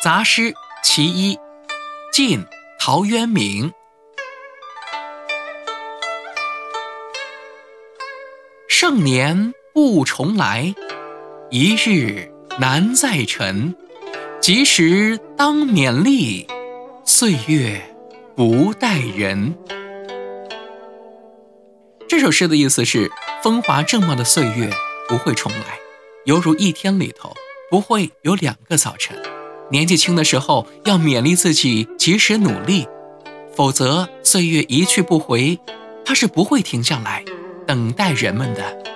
杂诗其一，晋陶渊明。盛年不重来，一日难再晨。及时当勉励，岁月不待人。这首诗的意思是：风华正茂的岁月不会重来，犹如一天里头不会有两个早晨。年纪轻的时候要勉励自己及时努力，否则岁月一去不回，它是不会停下来等待人们的。